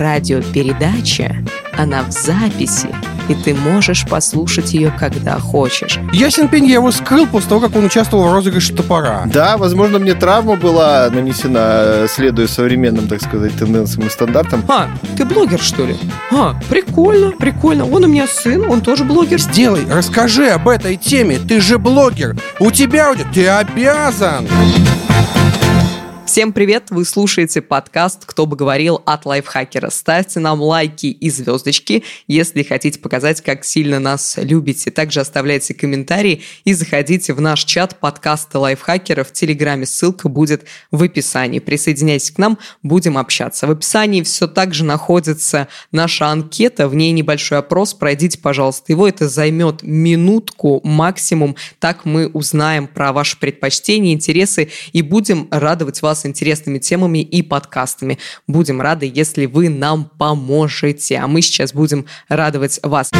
радиопередача, она в записи, и ты можешь послушать ее, когда хочешь. Ясен пень, я его скрыл после того, как он участвовал в розыгрыше топора. Да, возможно, мне травма была нанесена, следуя современным, так сказать, тенденциям и стандартам. А, ты блогер, что ли? А, прикольно, прикольно. Он у меня сын, он тоже блогер. Сделай, расскажи об этой теме. Ты же блогер. У тебя, ты обязан. Всем привет! Вы слушаете подкаст «Кто бы говорил» от Лайфхакера. Ставьте нам лайки и звездочки, если хотите показать, как сильно нас любите. Также оставляйте комментарии и заходите в наш чат подкаста Лайфхакера в Телеграме. Ссылка будет в описании. Присоединяйтесь к нам, будем общаться. В описании все так же находится наша анкета, в ней небольшой опрос. Пройдите, пожалуйста, его. Это займет минутку максимум. Так мы узнаем про ваши предпочтения, интересы и будем радовать вас с интересными темами и подкастами. Будем рады, если вы нам поможете. А мы сейчас будем радовать вас.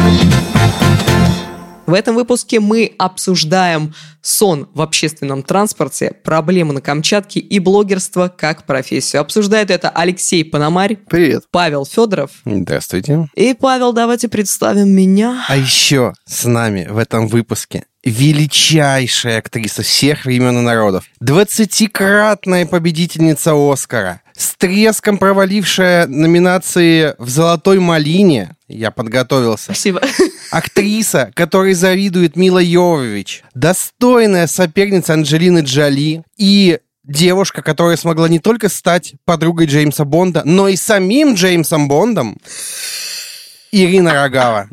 В этом выпуске мы обсуждаем сон в общественном транспорте, проблемы на Камчатке и блогерство как профессию. Обсуждает это Алексей Пономарь. Привет. Павел Федоров. Здравствуйте. И, Павел, давайте представим меня. А еще с нами в этом выпуске величайшая актриса всех времен и народов, двадцатикратная победительница Оскара, с треском провалившая номинации в «Золотой малине», я подготовился. Спасибо. Актриса, которой завидует Мила Йовович, достойная соперница Анджелины Джоли и девушка, которая смогла не только стать подругой Джеймса Бонда, но и самим Джеймсом Бондом, Ирина Рогава.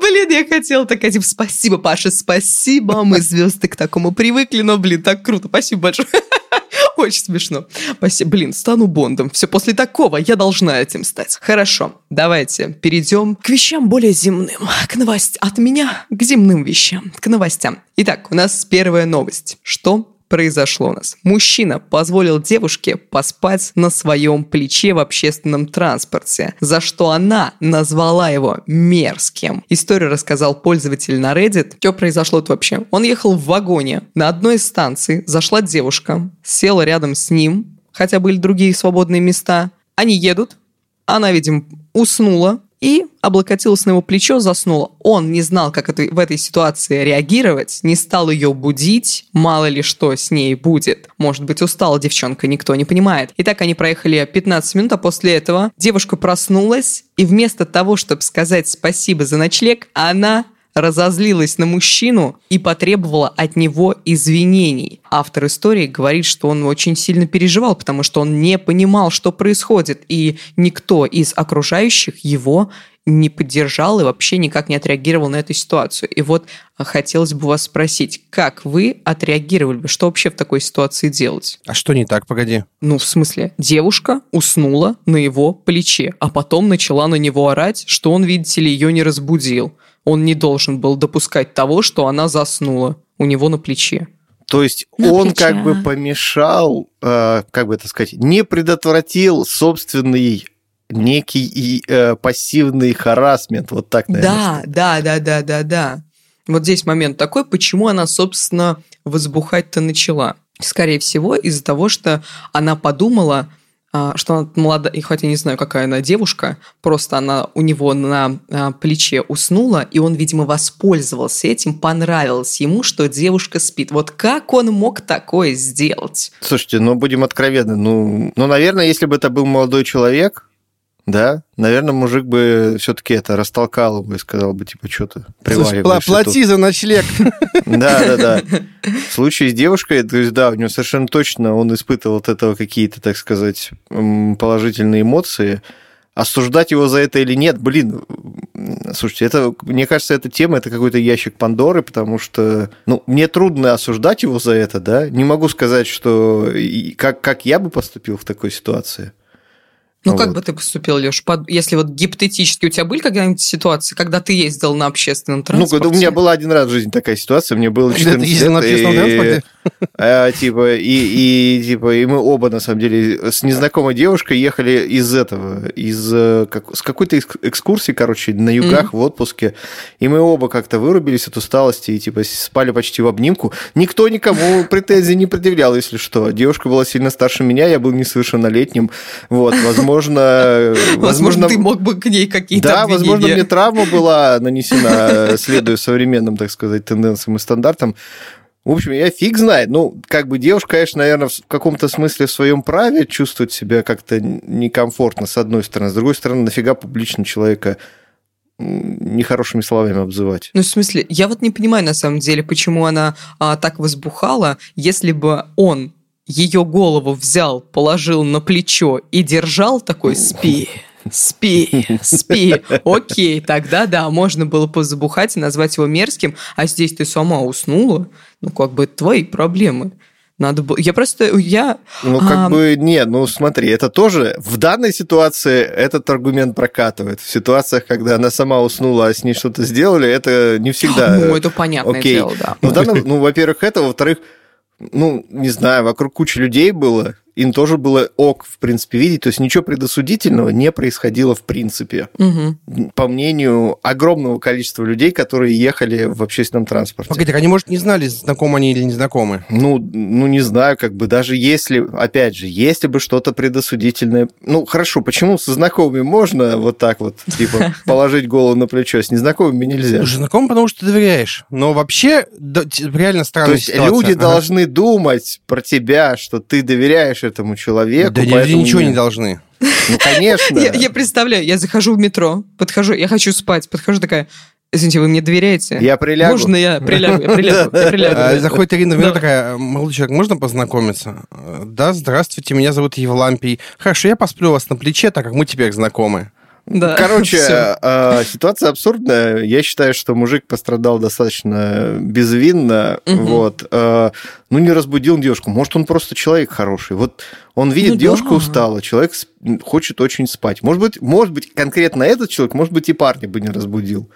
Блин, я хотела такая, типа, спасибо, Паша, спасибо, мы звезды к такому привыкли, но, блин, так круто, спасибо большое. Очень смешно. Спасибо. Блин, стану Бондом. Все после такого я должна этим стать. Хорошо, давайте перейдем к вещам более земным. К новостям. От меня к земным вещам. К новостям. Итак, у нас первая новость. Что произошло у нас. Мужчина позволил девушке поспать на своем плече в общественном транспорте, за что она назвала его мерзким. Историю рассказал пользователь на Reddit. Что произошло тут вообще? Он ехал в вагоне. На одной из станций зашла девушка, села рядом с ним, хотя были другие свободные места. Они едут. Она, видимо, уснула, и облокотилась на его плечо, заснула. Он не знал, как это, в этой ситуации реагировать, не стал ее будить, мало ли что с ней будет. Может быть, устала девчонка, никто не понимает. И так они проехали 15 минут, а после этого девушка проснулась, и вместо того, чтобы сказать спасибо за ночлег, она разозлилась на мужчину и потребовала от него извинений. Автор истории говорит, что он очень сильно переживал, потому что он не понимал, что происходит, и никто из окружающих его не поддержал и вообще никак не отреагировал на эту ситуацию. И вот хотелось бы вас спросить, как вы отреагировали бы? Что вообще в такой ситуации делать? А что не так, погоди? Ну, в смысле, девушка уснула на его плече, а потом начала на него орать, что он, видите ли, ее не разбудил он не должен был допускать того, что она заснула у него на плече. То есть на он плече. как бы помешал, э, как бы это сказать, не предотвратил собственный некий и, э, пассивный харасмент, вот так, наверное. Да, да, да, да, да, да. Вот здесь момент такой, почему она, собственно, возбухать-то начала. Скорее всего, из-за того, что она подумала, что она молодая, и хотя не знаю, какая она девушка, просто она у него на а, плече уснула, и он, видимо, воспользовался этим, понравилось ему, что девушка спит. Вот как он мог такое сделать? Слушайте, ну будем откровенны, ну, ну наверное, если бы это был молодой человек, да, наверное, мужик бы все-таки это растолкал бы и сказал бы, типа, что ты привариваешь. Плати тут. за ночлег. Да, да, да. В случае с девушкой, то есть, да, у него совершенно точно он испытывал от этого какие-то, так сказать, положительные эмоции. Осуждать его за это или нет, блин, слушайте, это, мне кажется, эта тема, это какой-то ящик Пандоры, потому что, ну, мне трудно осуждать его за это, да, не могу сказать, что, как, как я бы поступил в такой ситуации. Ну, вот. как бы ты поступил, Леш, под... если вот гипотетически у тебя были какие-нибудь ситуации, когда ты ездил на общественном транспорте? Ну, у меня была один раз в жизни такая ситуация, мне было 14 лет. ездил на общественном транспорте? А, типа, и, и, типа, и мы оба, на самом деле, с незнакомой девушкой ехали из этого, из э, как, с какой-то экскурсии, короче, на югах mm-hmm. в отпуске, и мы оба как-то вырубились от усталости и, типа, спали почти в обнимку. Никто никому претензий не предъявлял, если что. Девушка была сильно старше меня, я был несовершеннолетним, вот, возможно, возможно... Возможно, ты мог бы к ней какие-то Да, возможно, мне травма была нанесена, следуя современным, так сказать, тенденциям и стандартам. В общем, я фиг знает. Ну, как бы девушка, конечно, наверное, в каком-то смысле в своем праве чувствует себя как-то некомфортно, с одной стороны. С другой стороны, нафига публично человека нехорошими словами обзывать? Ну, в смысле, я вот не понимаю на самом деле, почему она а, так возбухала, если бы он ее голову взял, положил на плечо и держал такой «спи». Спи, спи. Окей, тогда да, можно было позабухать и назвать его мерзким, а здесь ты сама уснула. Ну, как бы твои проблемы. Надо было... Я просто... Я... Ну, как а, бы, нет, ну, смотри, это тоже в данной ситуации этот аргумент прокатывает. В ситуациях, когда она сама уснула, а с ней что-то сделали, это не всегда... Ну, это понятное окей. дело, да. Ну, в данном- ну, во-первых, это, во-вторых, ну, не знаю, вокруг куча людей было, им тоже было ок, в принципе, видеть. То есть ничего предосудительного не происходило в принципе. Мгм. По мнению огромного количества людей, которые ехали в общественном транспорте. Погоди, так они, может, не знали, знакомы они или не знакомы? Ну, ну, не знаю, как бы даже если, опять же, если бы что-то предосудительное... Ну, хорошо, почему со знакомыми можно вот так вот, типа, положить голову на плечо, с незнакомыми нельзя? Слушай, знакомы, потому что ты доверяешь. Но вообще, реально То странная есть ситуация. люди Ага. должны думать про тебя, что ты доверяешь этому человеку. Да люди поэтому ничего не- должны. Ну, конечно. Я, я представляю, я захожу в метро, подхожу, я хочу спать, подхожу такая, извините, вы мне доверяете? Я прилягу. Можно я прилягу? Я прилягу, я прилягу. А, Заходит Ирина в метро Да. такая, молодой человек, можно познакомиться? «Э, Да, здравствуйте, меня зовут Евлампий. Хорошо, я посплю у вас на плече, так как мы теперь знакомы. Да, Короче, э, ситуация абсурдная. Я считаю, что мужик пострадал достаточно безвинно. Мгм. Вот. Э, Ну, не разбудил девушку. Может, он просто человек хороший. Вот он видит, Ну девушка да. устала, человек хочет очень спать. Может быть, может быть, конкретно этот человек, может быть, и парня бы не разбудил.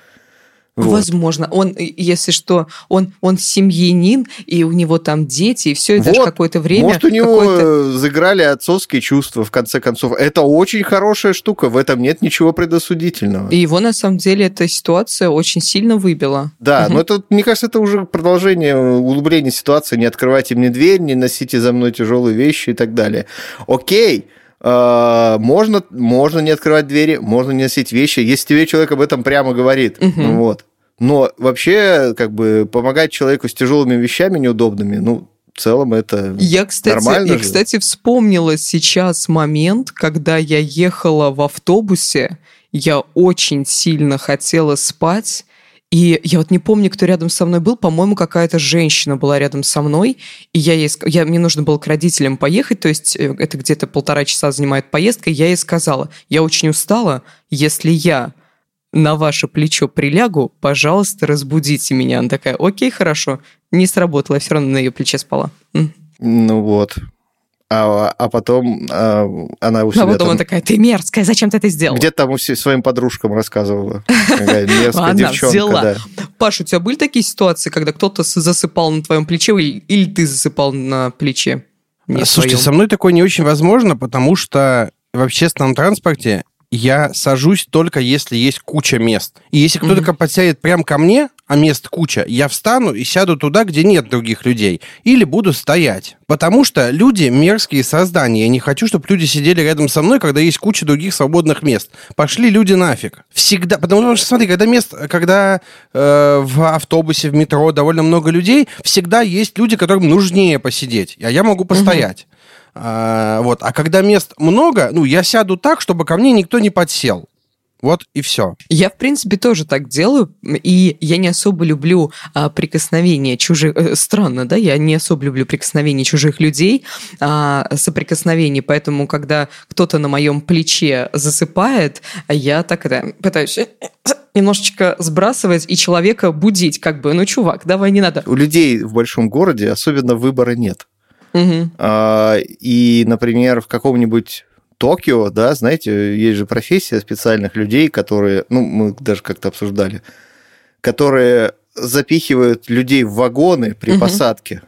Вот. Возможно. Он, если что, он, он семьянин, и у него там дети, и все, и даже Вот. какое-то время... Может, у него заиграли отцовские чувства, в конце концов. Это очень хорошая штука, в этом нет ничего предосудительного. И его, на самом деле, эта ситуация очень сильно выбила. Да, Мгм. но это, мне кажется, это уже продолжение углубления ситуации. Не открывайте мне дверь, не носите за мной тяжелые вещи и так далее. Окей, можно, можно не открывать двери, можно не носить вещи, если тебе человек об этом прямо говорит. Мгм. Ну вот. Но вообще, как бы, помогать человеку с тяжелыми вещами неудобными, ну, в целом это... Я, кстати, Нормально я, же. кстати, вспомнила сейчас момент, когда я ехала в автобусе, я очень сильно хотела спать, и я вот не помню, кто рядом со мной был, по-моему, какая-то женщина была рядом со мной, и я ей, я, мне нужно было к родителям поехать, то есть э, это где-то полтора часа занимает поездка, я ей сказала, я очень устала, если я на ваше плечо прилягу, пожалуйста, разбудите меня. Она такая, окей, хорошо. Не сработало, я все равно на ее плече спала. Ну вот. А, а потом а, она у себя А потом там- она такая, ты мерзкая, зачем ты это сделала? где там своим подружкам рассказывала. Какая мерзкая Она девчонка, взяла. да. Паша, у тебя были такие ситуации, когда кто-то засыпал на твоем плече или, или ты засыпал на плече? Не Слушайте, своем? со мной такое не очень возможно, потому что в общественном транспорте я сажусь только если есть куча мест. И если кто-то Мгм. подсядет прямо ко мне, а мест куча, я встану и сяду туда, где нет других людей. Или буду стоять. Потому что люди мерзкие создания. Я не хочу, чтобы люди сидели рядом со мной, когда есть куча других свободных мест. Пошли люди нафиг. Всегда. Потому что, смотри, когда мест, когда э, в автобусе, в метро довольно много людей, всегда есть люди, которым нужнее посидеть. А я могу постоять. А, вот. А когда мест много, ну, я сяду так, чтобы ко мне никто не подсел. Вот и все. Я, в принципе, тоже так делаю, и я не особо люблю а, прикосновения чужих... э, странно, да? Я не особо люблю прикосновения чужих людей, а, соприкосновений, поэтому, когда кто-то на моем плече засыпает, я так это пытаюсь э, немножечко сбрасывать и человека будить, как бы, ну, чувак, давай, не надо. У людей в большом городе особенно выбора нет. А, И, например, в каком-нибудь Токио, да, знаете, есть же профессия специальных людей, которые, ну, мы даже как-то обсуждали, которые запихивают людей в вагоны при Мгм. посадке.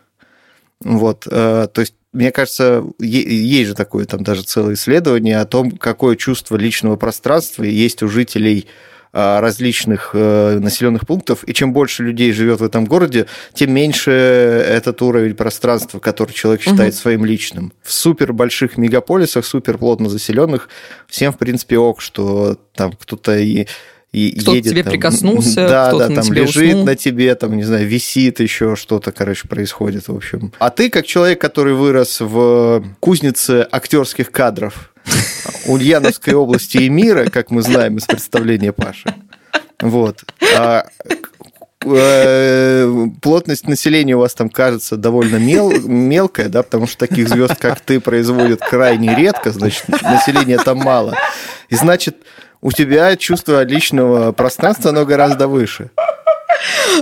Вот, э, то есть, мне кажется, есть же такое там даже целое исследование о том, какое чувство личного пространства есть у жителей различных э, населенных пунктов, и чем больше людей живет в этом городе, тем меньше этот уровень пространства, который человек считает угу. своим личным. В супер больших мегаполисах, супер плотно заселенных, всем, в принципе, ок, что там кто-то и и кто едет. к тебе там, прикоснулся, да, кто-то да, на там тебе лежит уснул. на тебе, там, не знаю, висит еще что-то, короче, происходит, в общем. А ты, как человек, который вырос в кузнице актерских кадров Ульяновской области и мира, как мы знаем из представления Паши, вот, а, э, плотность населения у вас там кажется довольно мел, мелкая, да, потому что таких звезд, как ты, производят крайне редко, значит, населения там мало. И значит, у тебя чувство личного пространства, оно гораздо выше.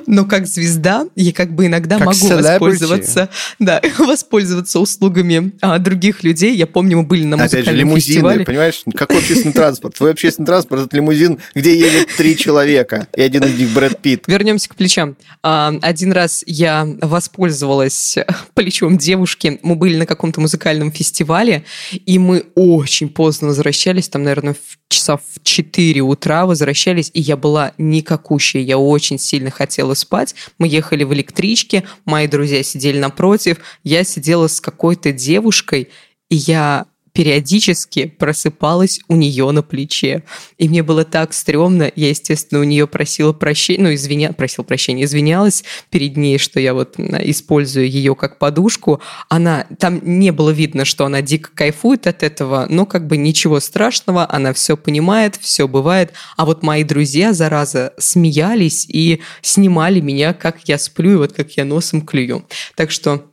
Но как звезда я как бы иногда Как могу celebrity. воспользоваться, да, воспользоваться услугами а, других людей. Я помню, мы были на Опять же, музыкальном лимузины, фестивале. понимаешь? Какой общественный транспорт? Твой общественный транспорт – это лимузин, где едет три человека, и один из них Брэд Питт. Вернемся к плечам. А, Один раз я воспользовалась плечом девушки. Мы были на каком-то музыкальном фестивале, и мы очень поздно возвращались, там, наверное, в часа в 4 утра возвращались, и я была никакущая, я очень сильно хотела спать. Мы ехали в электричке, мои друзья сидели напротив, я сидела с какой-то девушкой, и я периодически просыпалась у нее на плече. И мне было так стрёмно. Я, естественно, у нее просила прощения, ну, извиня... просила прощения, извинялась перед ней, что я вот использую ее как подушку. Она... Там не было видно, что она дико кайфует от этого, но как бы ничего страшного, она все понимает, все бывает. А вот мои друзья, зараза, смеялись и снимали меня, как я сплю и вот как я носом клюю. Так что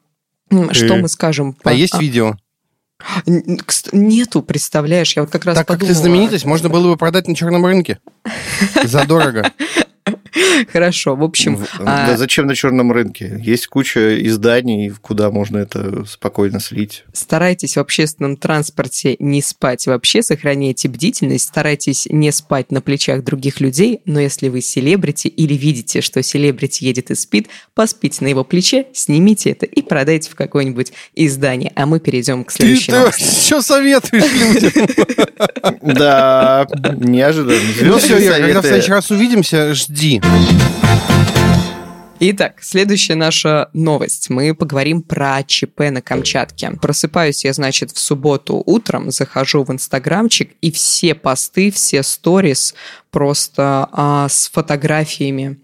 что мы скажем? А есть видео? Нету, представляешь, я вот как раз Так как ты подумала. знаменитость, можно было бы продать на черном рынке. Задорого. Хорошо, в общем, а, Да зачем на черном рынке? Есть куча изданий, куда можно это спокойно слить. старайтесь в общественном транспорте не спать вообще, сохраняйте бдительность, старайтесь не спать на плечах других людей, но если вы селебрити или видите, что селебрити едет и спит, поспите на его плече, снимите это и продайте в какое-нибудь издание. А мы перейдем к Ты, следующей новости. что советуешь людям? Да, неожиданно. Ну все, когда в следующий раз увидимся, жди. Итак, следующая наша новость. Мы поговорим про ЧП на Камчатке. Просыпаюсь я, значит, в субботу утром, захожу в инстаграмчик, и все посты, все сторис просто а, с фотографиями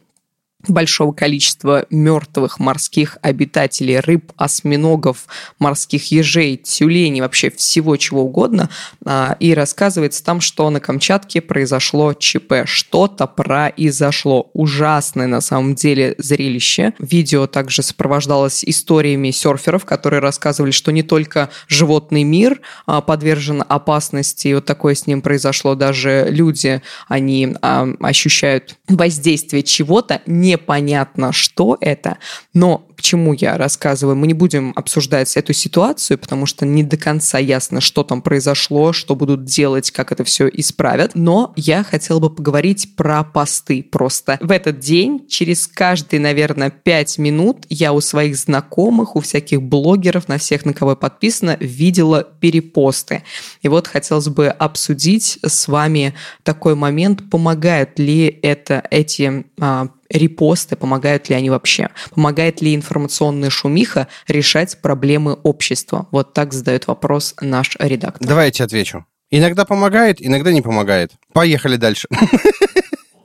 большого количества мертвых морских обитателей, рыб, осьминогов, морских ежей, тюленей, вообще всего чего угодно. А, И рассказывается там, что на Камчатке произошло ЧП. Что-то произошло. Ужасное на самом деле зрелище. Видео также сопровождалось историями серферов, которые рассказывали, что не только животный мир а, подвержен опасности, и вот такое с ним произошло, даже люди, они а, ощущают воздействие чего-то, непонятно, что это, но к чему я рассказываю, мы не будем обсуждать эту ситуацию, потому что не до конца ясно, что там произошло, что будут делать, как это все исправят, но я хотела бы поговорить про посты просто. В этот день, через каждые, наверное, 5 минут я у своих знакомых, у всяких блогеров, на всех, на кого я подписана, видела перепосты. И вот хотелось бы обсудить с вами такой момент, помогают ли это эти а, репосты, помогают ли они вообще? Помогает ли информационная шумиха решать проблемы общества? Вот так задает вопрос наш редактор. Давай я тебе отвечу. Иногда помогает, иногда не помогает. Поехали дальше.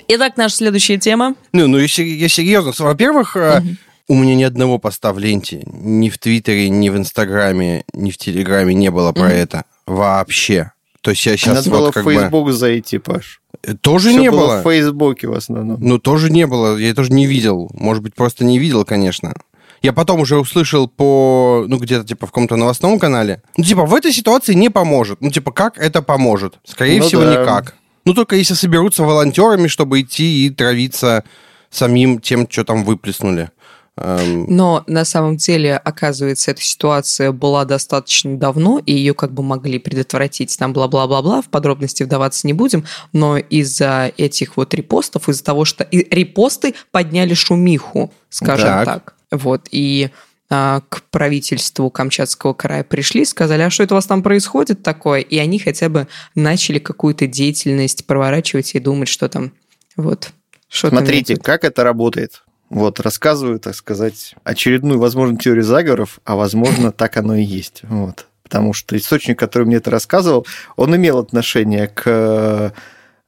Итак, наша следующая тема. Ну, ну, если я серьезно. Во-первых, э, у меня ни одного поста в ленте, ни в Твиттере, ни в Инстаграме, ни в Телеграме не было про Мгм. это. Вообще. То есть я сейчас Надо вот было в как бы... Facebook зайти, Паш. Тоже Всё не было было. в Фейсбуке в основном. Ну, тоже не было. Я тоже не видел. Может быть, просто не видел, конечно. Я потом уже услышал по, ну, где-то, типа, в каком-то новостном канале. Ну, типа, в этой ситуации не поможет. Ну, типа, как это поможет? Скорее Ну всего, да. никак. Ну, только если соберутся волонтерами, чтобы идти и травиться самим тем, что там выплеснули. Эм, Но на самом деле, оказывается, эта ситуация была достаточно давно, и ее как бы могли предотвратить. Там бла-бла-бла-бла, в подробности вдаваться не будем, но из-за этих вот репостов, из-за того, что и репосты подняли шумиху, скажем Так. так. Вот, и а, к правительству Камчатского края пришли, сказали, а что это у вас там происходит такое? И они хотя бы начали какую-то деятельность проворачивать и думать, что там Вот. Что Смотрите, как это работает. Вот, рассказываю, так сказать, очередную, возможно, теорию заговоров, а возможно, так оно и есть. Вот. Потому что источник, который мне это рассказывал, он имел отношение к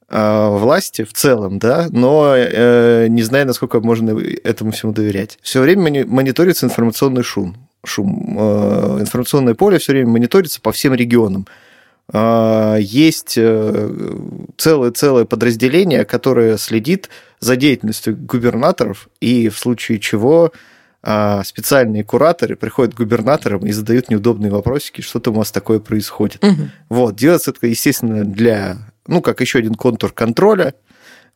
э, власти в целом, да, но э, не знаю, насколько можно этому всему доверять. Все время мони- мониторится информационный шум. шум. Э, информационное поле все время мониторится по всем регионам. А, Есть э, целое-целое подразделение, которое следит за деятельностью губернаторов, и в случае чего а, специальные кураторы приходят к губернаторам и задают неудобные вопросики, что там у вас такое происходит. Мгм. Вот, делается это, естественно, для, ну, как еще один контур контроля,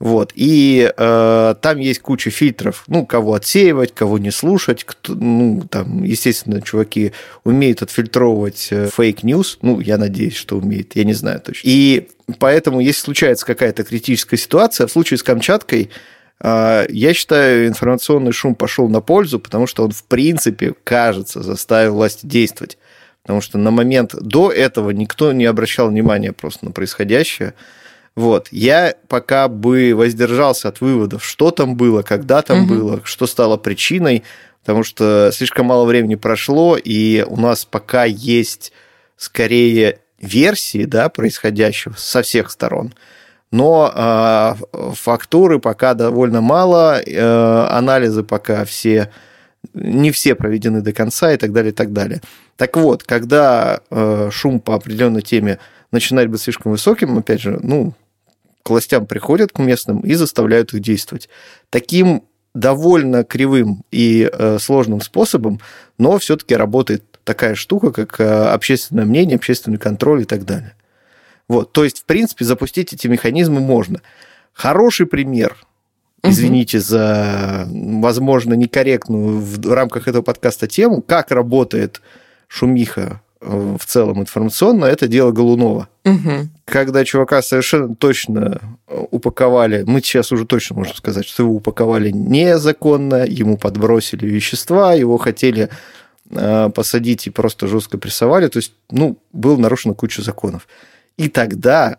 вот, и э, там есть куча фильтров, ну, кого отсеивать, кого не слушать, кто, ну, там, естественно, чуваки умеют отфильтровывать fake news, ну, я надеюсь, что умеют, я не знаю точно. И поэтому, если случается какая-то критическая ситуация, в случае с Камчаткой, э, я считаю, информационный шум пошел на пользу, потому что он, в принципе, кажется, заставил власти действовать. Потому что на момент до этого никто не обращал внимания просто на происходящее. Вот. Я пока бы воздержался от выводов, что там было, когда там Мгм. было, что стало причиной, потому что слишком мало времени прошло, и у нас пока есть скорее версии да, происходящего со всех сторон. Но а, фактуры пока довольно мало, э, анализы пока все не все проведены до конца и так далее, и так далее. Так вот, когда э, шум по определенной теме начинает быть слишком высоким, опять же, ну, к властям приходят к местным и заставляют их действовать. Таким довольно кривым и э, сложным способом, но все-таки работает такая штука, как э, общественное мнение, общественный контроль и так далее. Вот, то есть, в принципе, запустить эти механизмы можно. Хороший пример, извините за, возможно, некорректную в рамках этого подкаста тему, как работает шумиха в целом информационно, это дело Голунова. Мгм. Когда чувака совершенно точно э, упаковали, мы сейчас уже точно можем сказать, что его упаковали незаконно, ему подбросили вещества, его хотели э, посадить и просто жестко прессовали. То есть, ну, был нарушена куча законов. И тогда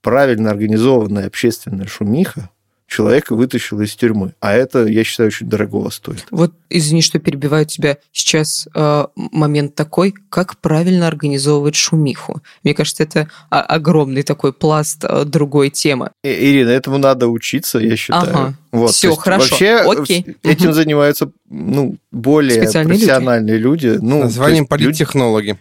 правильно организованная общественная шумиха человека вытащила из тюрьмы. А это, я считаю, очень дорогого стоит. Вот, извини, что перебиваю тебя. Сейчас э, момент такой, как правильно организовывать шумиху. Мне кажется, это о- огромный такой пласт э, другой темы. И- Ирина, этому надо учиться, я считаю. Ага. Вот, есть хорошо. Вообще Окей. этим занимаются ну, более Специальные люди. профессиональные люди. Ну, Названием есть люди- политтехнологи.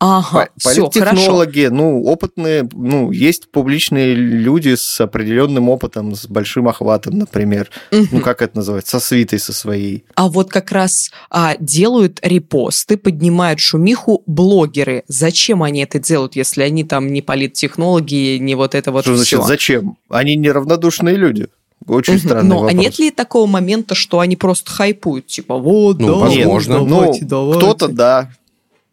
Ага, По- все, хорошо. Политтехнологи, ну, опытные, ну, есть публичные люди с определенным опытом, с большим охватом, например. Ну, Мгм. как это называется? Со свитой со своей. А вот как раз а, делают репосты, поднимают шумиху блогеры. Зачем они это делают, если они там не политтехнологи, не вот это вот Что значит, всё? зачем? Они неравнодушные люди. Очень Мгм. странный Но вопрос. а нет ли такого момента, что они просто хайпуют? Типа, вот, Ну, да, возможно. вот, Ну, давайте, давайте. кто-то да.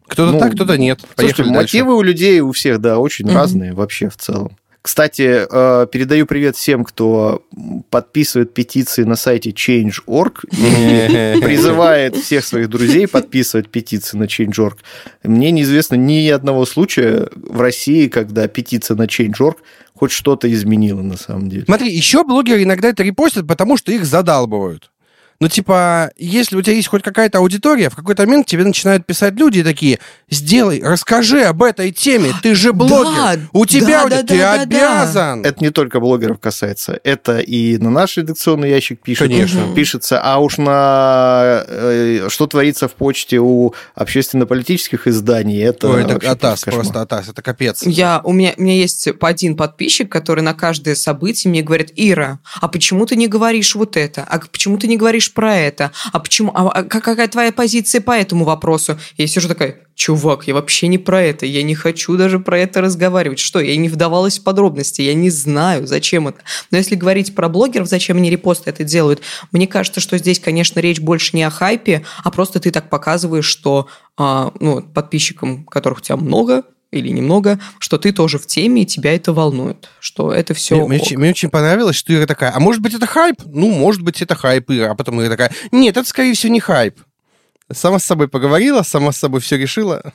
Кто-то Ну, так, кто-то нет. Слушайте, Поехали дальше. мотивы у людей у всех, да, очень Мгм. разные вообще в целом. Кстати, э, передаю привет всем, кто подписывает петиции на сайте Change.org и призывает всех своих друзей подписывать петиции на Change.org. Мне неизвестно ни одного случая в России, когда петиция на Change.org хоть что-то изменила на самом деле. Смотри, еще блогеры иногда это репостят, потому что их задалбывают. Ну, типа, если у тебя есть хоть какая-то аудитория, в какой-то момент тебе начинают писать люди такие, сделай, расскажи об этой теме, ты же блогер, Да, у тебя, да, да, ты да, да, да. обязан. Это не только блогеров касается, это и на наш редакционный ящик пишет, Конечно. пишется, а уж на э, что творится в почте у общественно-политических изданий, это, Ой, это атас, кошмар. просто атас, это капец. Я, у, меня, у меня есть один подписчик, который на каждое событие мне говорит, Ира, а почему ты не говоришь вот это? А почему ты не говоришь про это? А почему? А, а как- какая твоя позиция по этому вопросу? Я сижу такая, чувак, я вообще не про это, я не хочу даже про это разговаривать. Что, я не вдавалась в подробности, я не знаю, зачем это. Но если говорить про блогеров, зачем они репосты это делают, мне кажется, что здесь, конечно, речь больше не о хайпе, а просто ты так показываешь, что а, ну, подписчикам, которых у тебя много, или немного, что ты тоже в теме, и тебя это волнует, что это все... Мне, мне очень, мне очень понравилось, что Ира такая, а может быть это хайп? Ну, может быть это хайп, Ира. А потом Ира такая, нет, это скорее всего не хайп. Сама с собой поговорила, сама с собой все решила.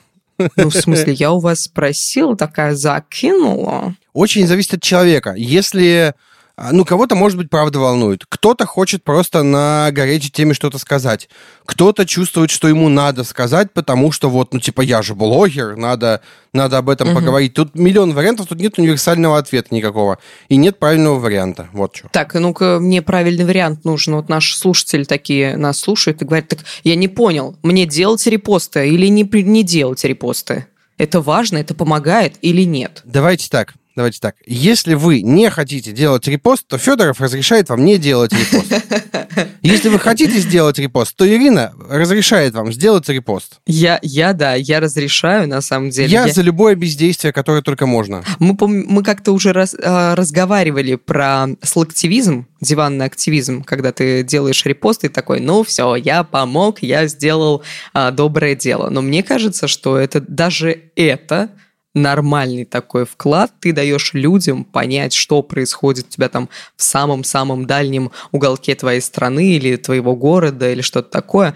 Ну, в смысле, я у вас спросила, такая закинула. Очень зависит от человека. Если ну, кого-то, может быть, правда волнует. Кто-то хочет просто на горячей теме что-то сказать. Кто-то чувствует, что ему надо сказать, потому что вот, ну, типа, я же блогер, надо, надо об этом Мгм. поговорить. Тут миллион вариантов, тут нет универсального ответа никакого. И нет правильного варианта. Вот что. Так, ну-ка, мне правильный вариант нужен. Вот наши слушатели такие нас слушают и говорят, так я не понял, мне делать репосты или не, не делать репосты? Это важно, это помогает или нет? Давайте так. Давайте так. Если вы не хотите делать репост, то Федоров разрешает вам не делать репост. Если вы хотите сделать репост, то Ирина разрешает вам сделать репост. Я, я, да, я разрешаю, на самом деле. Я Я- за любое бездействие, которое только можно. Мы, мы как-то уже раз- а, разговаривали про слактивизм, диванный активизм, когда ты делаешь репост и такой, ну все, я помог, я сделал а, доброе дело. Но мне кажется, что это даже это нормальный такой вклад, ты даешь людям понять, что происходит у тебя там в самом-самом дальнем уголке твоей страны или твоего города или что-то такое,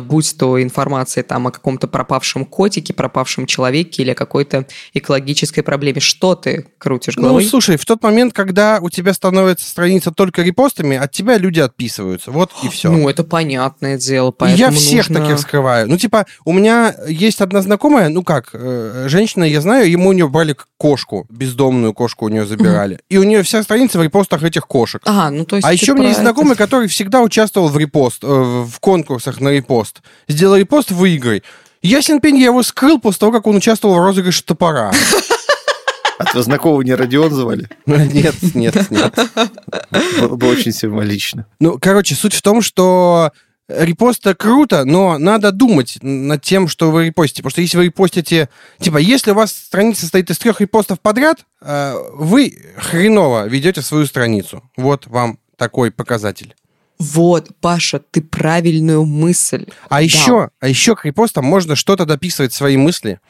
будь то информация там о каком-то пропавшем котике, пропавшем человеке или о какой-то экологической проблеме. Что ты крутишь Ну, головой? слушай, в тот момент, когда у тебя становится страница только репостами, от тебя люди отписываются. Вот и все. Ну, это понятное дело, поэтому я всех нужно- таких скрываю. Ну, типа, у меня есть одна знакомая, ну как, э, женщина, я знаю, ему у нее брали кошку, бездомную кошку у нее забирали. И у нее вся страница в репостах этих кошек. Ага, ну то есть А еще у меня есть это. знакомый, который всегда участвовал в репост, э, в конкурсах на репост. Репост, выиграй. Ясен пень, я его скрыл после того, как он участвовал в розыгрыше топора. А твоего знакомого не Родион звали? Нет, нет, нет. Было бы очень символично. Ну, короче, суть в том, что репост это круто, но надо думать над тем, что вы репостите. Потому что если вы репостите... Типа, если у вас страница состоит из трех репостов подряд, э, вы хреново ведете свою страницу. Вот вам такой показатель. Вот, Паша, ты правильную мысль. А еще, а еще к репостам можно что-то дописывать свои мысли,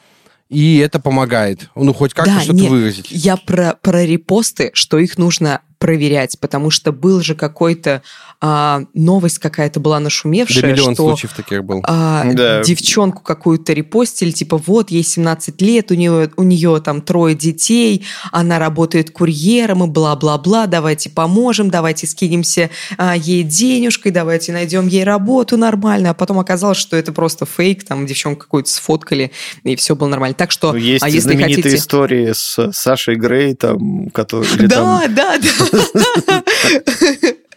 и это помогает. Ну, хоть как-то Да, что-то нет, выразить. Я про, про репосты, что их нужно проверять, потому что был же какой-то а, новость какая-то была Да нашумевшая, миллион что случаев таких был. а, Да. девчонку какую-то репостили, типа, вот, ей 17 лет, у нее, у нее там трое детей, она работает курьером и бла-бла-бла, давайте поможем, давайте скинемся а, ей денежкой, давайте найдем ей работу нормально, а потом оказалось, что это просто фейк, там девчонку какую-то сфоткали, и все было нормально. Так что, Ну, Есть а если знаменитые хотите... истории с Сашей Грей, там, который... Да, там- да, да.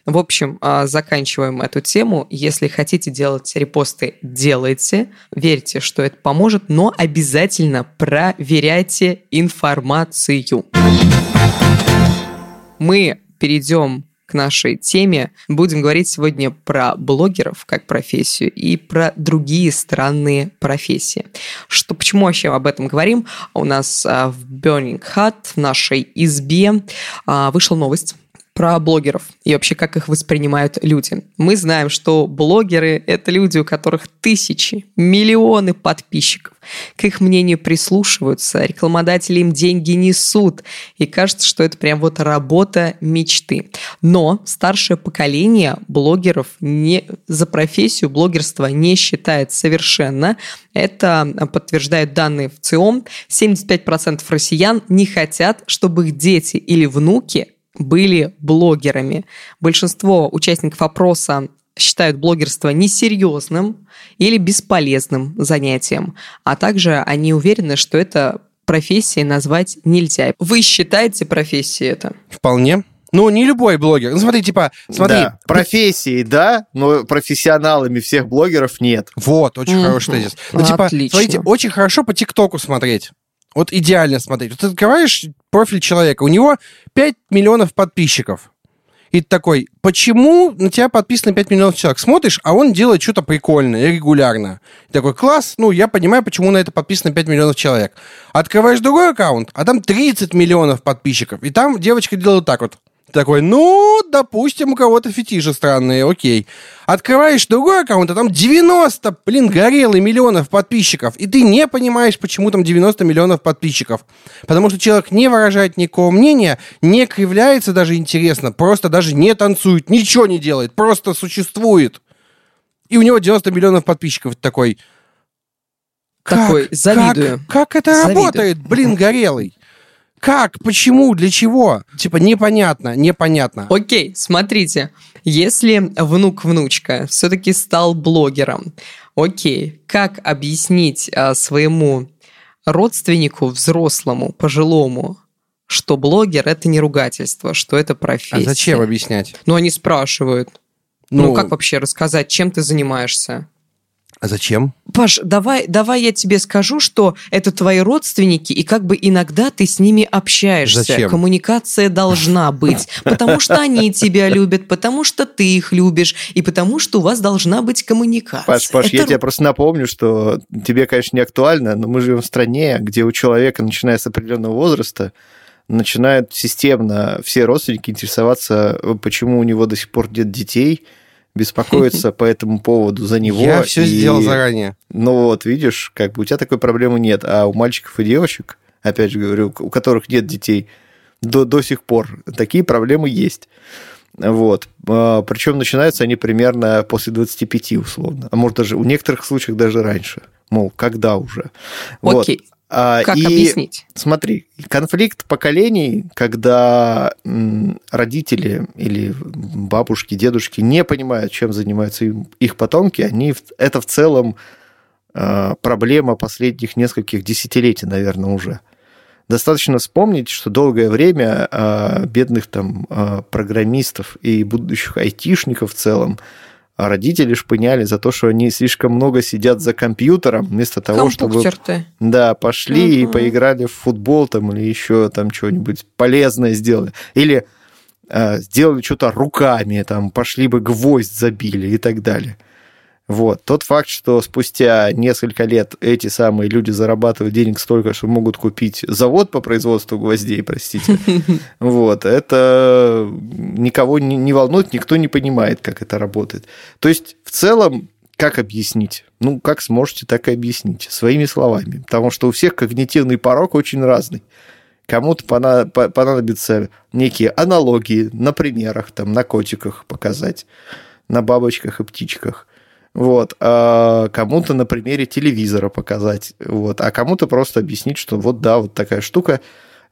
В общем, а, заканчиваем эту тему. Если хотите делать репосты, делайте. Верьте, что это поможет, но обязательно проверяйте информацию. Мы перейдем к нашей теме. Будем говорить сегодня про блогеров как профессию и про другие странные профессии. Что, почему вообще об этом говорим? У нас а, в Burning Hut, в нашей избе, а, вышла новость про блогеров и вообще как их воспринимают люди. Мы знаем, что блогеры – это люди, у которых тысячи, миллионы подписчиков. К их мнению прислушиваются, рекламодатели им деньги несут. И кажется, что это прям вот работа мечты. Но старшее поколение блогеров не, за профессию блогерства не считает совершенно. Это подтверждают данные в ЦИОМ. 75% россиян не хотят, чтобы их дети или внуки были блогерами. Большинство участников опроса считают блогерство несерьезным или бесполезным занятием, а также они уверены, что это профессией назвать нельзя. Вы считаете профессией это? Вполне. Ну, не любой блогер. Ну, смотри, типа, смотри. Да, профессии, да, но профессионалами всех блогеров нет. Вот, очень Мгм. хороший тезис. Ну, типа, Отлично. смотрите, очень хорошо по ТикТоку смотреть. Вот идеально смотреть. Вот ты открываешь профиль человека, у него 5 миллионов подписчиков. И ты такой, почему на тебя подписано 5 миллионов человек? Смотришь, а он делает что-то прикольное, регулярно. И такой, класс, ну, я понимаю, почему на это подписано 5 миллионов человек. Открываешь другой аккаунт, а там 30 миллионов подписчиков. И там девочка делает так вот. Такой, ну, допустим, у кого-то фетиши странные, окей. Открываешь другой аккаунт, а там 90, блин, горелый миллионов подписчиков. И ты не понимаешь, почему там 90 миллионов подписчиков. Потому что человек не выражает никакого мнения, не кривляется даже интересно, просто даже не танцует, ничего не делает, просто существует. И у него 90 миллионов подписчиков. Такой, как, завидую. Как, как это Завидую. работает, блин, горелый? Как? Почему? Для чего? Типа непонятно, непонятно. Окей, смотрите, если внук-внучка все-таки стал блогером, окей, как объяснить а, своему родственнику, взрослому, пожилому, что блогер это не ругательство, что это профессия. А зачем объяснять? Ну, они спрашивают. Ну, как вообще рассказать, чем ты занимаешься? А зачем? Паш, давай, давай я тебе скажу, что это твои родственники, и как бы иногда ты с ними общаешься. Зачем? Коммуникация должна быть, потому что они тебя любят, потому что ты их любишь, и потому что у вас должна быть коммуникация. Паш, Паш, Это я тебе просто напомню, что тебе, конечно, не актуально, но мы живем в стране, где у человека, начиная с определенного возраста, начинают системно все родственники интересоваться, почему у него до сих пор нет детей, беспокоиться по этому поводу за него. Я все и- сделал заранее. Ну вот, видишь, как бы у тебя такой проблемы нет, а у мальчиков и девочек, опять же говорю, у которых нет детей, до, до сих пор такие проблемы есть. Вот. Причем начинаются они примерно после 25 условно. А может даже у некоторых случаев даже раньше. Мол, когда уже. Вот. Окей, А, как и объяснить? Смотри, конфликт поколений, когда родители или бабушки, дедушки не понимают, чем занимаются им- их потомки, они это в целом э, проблема последних нескольких десятилетий, наверное, уже. Достаточно вспомнить, что долгое время э, бедных там программистов и будущих айтишников в целом а родители шпыняли за то, что они слишком много сидят за компьютером, вместо того, чтобы ты. да, пошли и Мгм. поиграли в футбол там или еще там что-нибудь полезное сделали. Или э, сделали что-то руками, там пошли бы гвоздь забили и так далее. Вот. Тот факт, что спустя несколько лет эти самые люди зарабатывают денег столько, что могут купить завод по производству гвоздей, простите, вот, это никого не, волнует, никто не понимает, как это работает. То есть, в целом, как объяснить? Ну, как сможете, так и объясните. Своими словами. Потому что у всех когнитивный порог очень разный. Кому-то пона- по- понадобятся некие аналогии на примерах, там, на котиках показать, на бабочках и птичках. Вот. А кому-то на примере телевизора показать. Вот. А кому-то просто объяснить, что вот да, вот такая штука,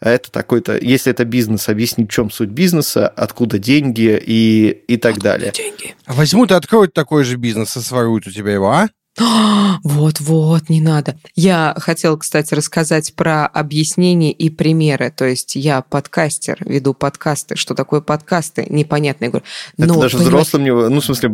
а это такой-то, если это бизнес, объяснить, в чем суть бизнеса, откуда деньги и, и так далее. Деньги. Возьмут и откроют такой же бизнес и своруют у тебя его, а? Вот-вот, не надо. Я хотела, кстати, рассказать про объяснения и примеры. То есть я подкастер, веду подкасты. Что такое подкасты? Непонятно. Я говорю, Это но, даже понимаете, взрослым, ну, в смысле,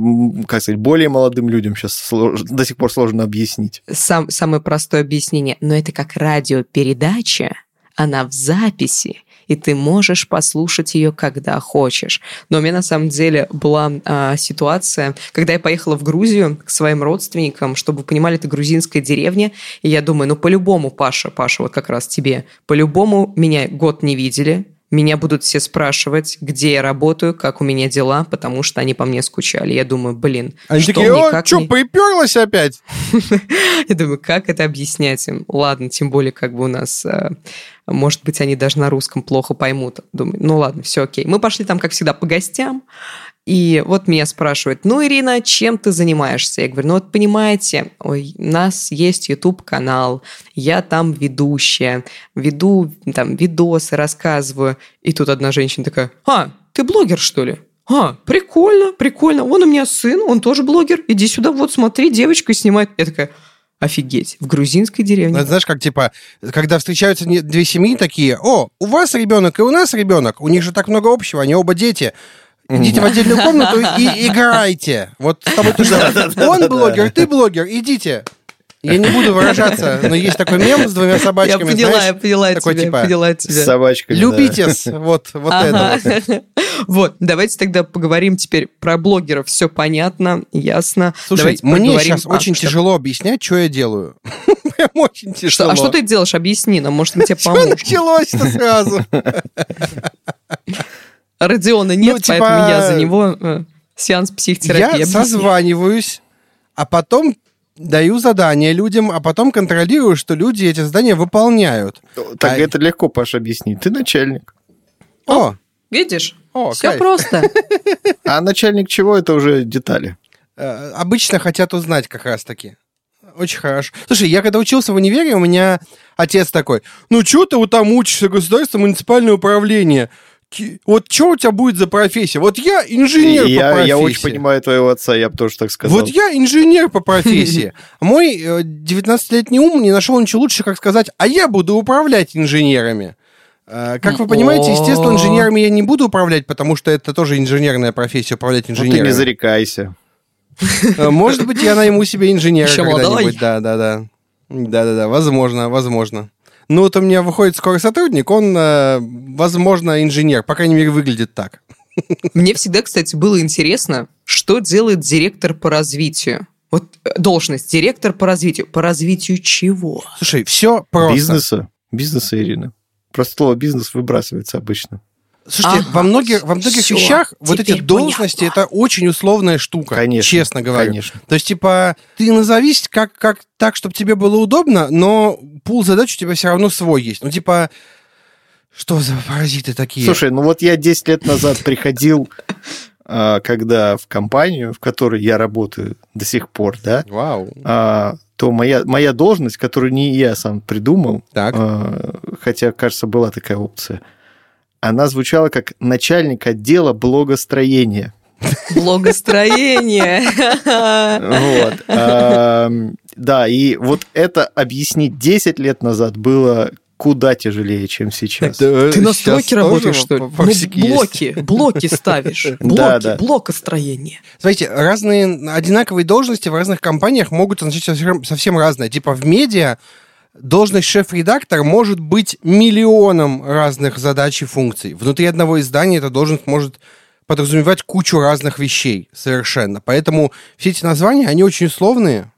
как сказать, более молодым людям сейчас до сих пор сложно объяснить. сам, самое простое объяснение. Но это как радиопередача, она в записи, и ты можешь послушать ее, когда хочешь. Но у меня на самом деле была а, ситуация, когда я поехала в Грузию к своим родственникам, чтобы вы понимали, это грузинская деревня, и я думаю, ну по-любому, Паша, Паша, вот как раз тебе, по-любому меня год не видели, меня будут все спрашивать, где я работаю, как у меня дела, потому что они по мне скучали. Я думаю, блин, Они что такие, мне, о, как что, мне?» приперлась опять? Я думаю, как это объяснять им? Ладно, тем более, как бы у нас, э, может быть, они даже на русском плохо поймут. Думаю, ну ладно, все окей. Мы пошли там, как всегда, по гостям. И вот меня спрашивают, ну, Ирина, чем ты занимаешься? Я говорю, ну вот понимаете, у нас есть YouTube-канал, я там ведущая, веду там видосы, рассказываю. И тут одна женщина такая, а, ты блогер, что ли? А, прикольно, прикольно. Вон у меня сын, он тоже блогер. Иди сюда, вот смотри, девочка снимает. Я такая, офигеть, в грузинской деревне. Ну, знаешь, как типа, когда встречаются две семьи такие, о, у вас ребенок и у нас ребенок, у них же так много общего, они оба дети. Идите в отдельную комнату и играйте. Вот с тобой тоже. Он блогер, ты блогер, идите. Я не буду выражаться, но есть такой мем с двумя Я собачками. поняла, я знаешь, поняла такой тебя, типа, поняла С тебя. собачками. да. Любитесь. Вот, вот это. вот. Ага. Вот, давайте тогда поговорим теперь про блогеров. Все понятно, ясно. Слушай, Давайте мне сейчас А, очень что? тяжело объяснять, что я делаю. Прям очень Что- тяжело. а что ты делаешь? Объясни нам, может, мы тебе Что поможем. началось-то сразу? Родиона нет, Ну, типа, поэтому я за него э, сеанс психотерапии. Я созваниваюсь, а потом даю задания людям, а потом контролирую, что люди эти задания выполняют. Так А- это легко, Паша, объяснить. Ты начальник. О, Видишь? О, Все кайф. просто. А начальник чего, это уже детали. э, обычно хотят узнать как раз-таки. очень хорошо. Слушай, я когда учился в универе, у меня отец такой, ну что ты вот там учишься, государство, муниципальное управление? Вот что у тебя будет за профессия? Вот я инженер по я, профессии. я очень понимаю твоего отца, я бы тоже так сказал. Вот я инженер по профессии. Мой э, 19-летний ум не нашел ничего лучше, как сказать, а я буду управлять инженерами. Э, Как вы понимаете, естественно, инженерами я не буду управлять, потому что это тоже инженерная профессия, управлять Ну, ты не инженерами. зарекайся. Э, Может быть, я найму себе инженера когда-нибудь. Да, да, да. Да, да, да, возможно, возможно. Ну, вот у меня выходит скоро сотрудник, он, э, возможно, инженер, по крайней мере, выглядит так. Мне всегда, кстати, было интересно, что делает директор по развитию. Вот э, должность директор по развитию. По развитию чего? Слушай, все просто. Бизнеса. Бизнеса, Ирина. Просто слово бизнес выбрасывается обычно. Слушайте, Ага, во многих, во многих всё, вещах вот эти должности понятно. это очень условная штука, Конечно. честно говоря. Конечно. То есть, типа, ты назовись как, как так, чтобы тебе было удобно, но пул задач у тебя все равно свой есть. Ну, типа, что за паразиты такие? Слушай, ну вот я 10 лет назад приходил, а, когда в компанию, в которой я работаю до сих пор, да, Вау. а, то моя, моя должность, которую не я сам придумал, Так. а, хотя, кажется, была такая опция, она звучала как начальник отдела блогостроения. Благостроение. Вот. Ам, Да, и вот это объяснить 10 лет назад было куда тяжелее, чем сейчас. Да, Ты на стройке работаешь, что ли? Ну, вопросики есть. блоки, блоки ставишь. Да, Блоки, да. блокостроение. Смотрите, разные одинаковые должности в разных компаниях могут означать совсем, совсем разное. Типа в медиа должность шеф-редактор может быть миллионом разных задач и функций. Внутри одного издания эта должность может подразумевать кучу разных вещей совершенно. Поэтому все эти названия, они очень условные,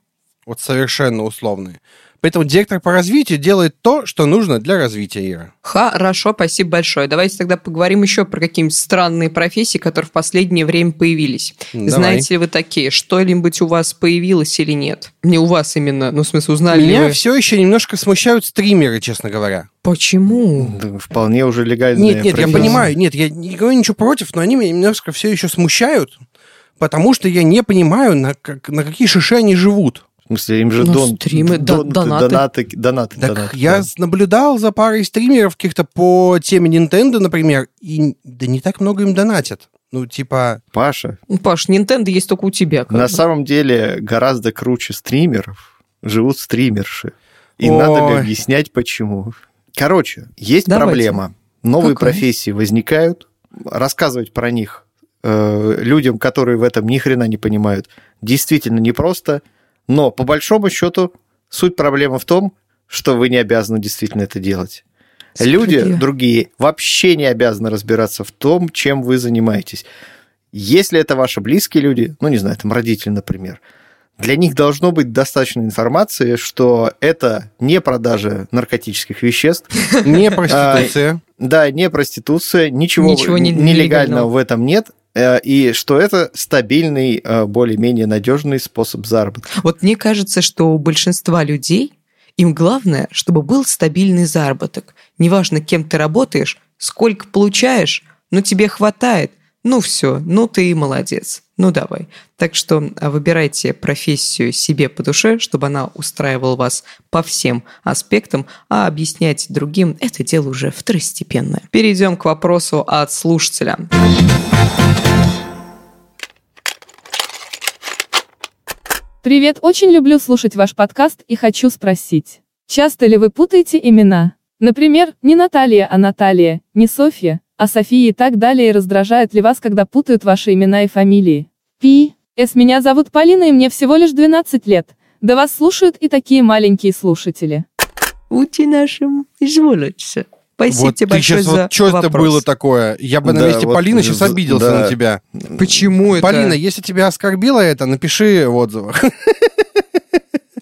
вот совершенно условные. Поэтому директор по развитию делает то, что нужно для развития Ира. Хорошо, спасибо большое. Давайте тогда поговорим еще про какие-нибудь странные профессии, которые в последнее время появились. Давай. Знаете ли вы такие? Что-нибудь у вас появилось или нет? Не у вас именно, ну, в смысле, узнали ли Меня вы? все еще немножко смущают стримеры, честно говоря. Почему? Да, Вполне уже легальная Нет, нет, я профессия. понимаю, нет, я не говорю ничего против, но они меня немножко все еще смущают, потому что я не понимаю, на, как- на какие шиши они живут. В смысле, им же Ну, дон, стримы, да, дон- донаты. донаты, донаты, Так донаты, я да. наблюдал за парой стримеров каких-то по теме Nintendo, например, и да не так много им донатят. Ну, типа, Паша, Паш, Nintendo есть только у тебя. как на бы. самом деле гораздо круче стримеров живут стримерши. И Ой. надо объяснять, почему. Короче, есть Давайте. проблема. Новые Какая? профессии возникают. Рассказывать про них э, людям, которые в этом ни хрена не понимают, действительно непросто. Но по большому счету суть проблемы в том, что вы не обязаны действительно это делать. Люди другие вообще не обязаны разбираться в том, чем вы занимаетесь. Если это ваши близкие люди, ну, не знаю, там родители, например, для них должно быть достаточно информации, что это не продажа наркотических веществ, не проституция. да, не проституция, ничего, Ничего не- нелегального нелегального. в этом нет, и что это стабильный, э, более-менее надежный способ заработка. Вот мне кажется, что у большинства людей им главное, чтобы был стабильный заработок. Неважно, кем ты работаешь, сколько получаешь, но тебе хватает. Ну все, ну ты и молодец. Ну давай. Так что а, выбирайте профессию себе по душе, чтобы она устраивала вас по всем аспектам, а объяснять другим – это дело уже второстепенное. Перейдем к вопросу от слушателя. Привет, очень люблю слушать ваш подкаст и хочу спросить. Часто ли вы путаете имена? Например, не Наталья, а Наталья, не Софья, а София и так далее. И раздражает ли вас, когда путают ваши имена и фамилии? Пи. С. Меня зовут Полина и мне всего лишь 12 лет. Да вас слушают и такие маленькие слушатели. Будьте нашим, изволите. Спасибо Вот тебе большое сейчас за вот, что это вопрос. было такое? Я бы на Да, месте вот, Полины сейчас обиделся да. на тебя. Почему это? Полина, если тебя оскорбило это, напиши в отзывах.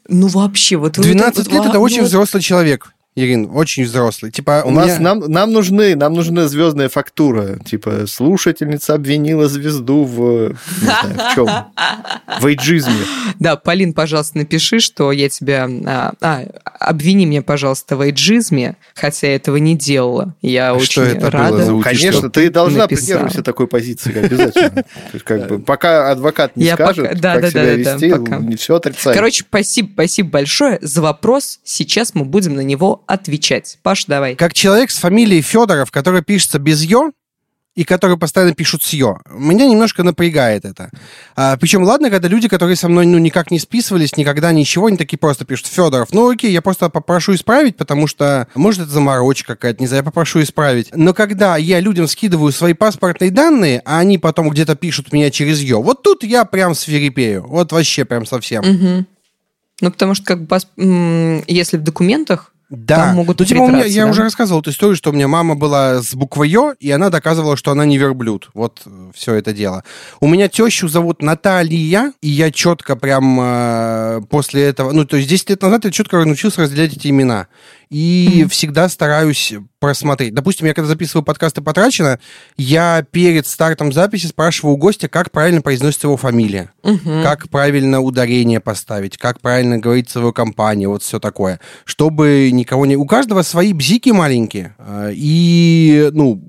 Ну вообще, вот... вы 12 вот- лет это ну, очень взрослый человек. Ирин, очень взрослый. Типа, У нас нам, нам нужны, нам нужна звездная фактура. Типа, слушательница обвинила звезду в, не знаю, в чем? В эйджизме. Да, Полин, пожалуйста, напиши, что я тебя... А, а, обвини меня, пожалуйста, в эйджизме, хотя я этого не делала. Я А очень что это было рада. за Конечно, ты должна написала. придерживаться такой позиции обязательно. Как бы, пока адвокат не Я скажет, пока- да, как да, себя да, да, вести, пока. не все отрицать. Короче, спасибо, спасибо большое за вопрос. Сейчас мы будем на него отвечать. Паш, давай. Как человек с фамилией Федоров, который пишется без «ё», и которые постоянно пишут с «ё», меня немножко напрягает это. А, причем, ладно, когда люди, которые со мной ну, никак не списывались, никогда ничего, они такие просто пишут «Федоров». Ну окей, я просто попрошу исправить, потому что, может, это заморочка какая-то, не знаю, я попрошу исправить. Но когда я людям скидываю свои паспортные данные, а они потом где-то пишут меня через «ё», вот тут я прям свирепею. Вот вообще прям совсем. Мгм. Ну, потому что, как бы, если в документах, Да. Там могут ну, типа, у меня, придраться, я да? уже рассказывал эту историю, что у меня мама была с буквой Ё, и она доказывала, что она не верблюд. Вот все это дело. У меня тещу зовут Наталья, и я четко прям э, после этого... Ну, то есть 10 лет назад я четко научился разделять эти имена. И всегда стараюсь просмотреть. Допустим, я когда записываю подкасты «Потрачено», я перед стартом записи спрашиваю у гостя, как правильно произносится его фамилия мгм. как правильно ударение поставить, как правильно говорить свою компанию, вот все такое. Чтобы никого не... У каждого свои бзики маленькие, э, и, ну,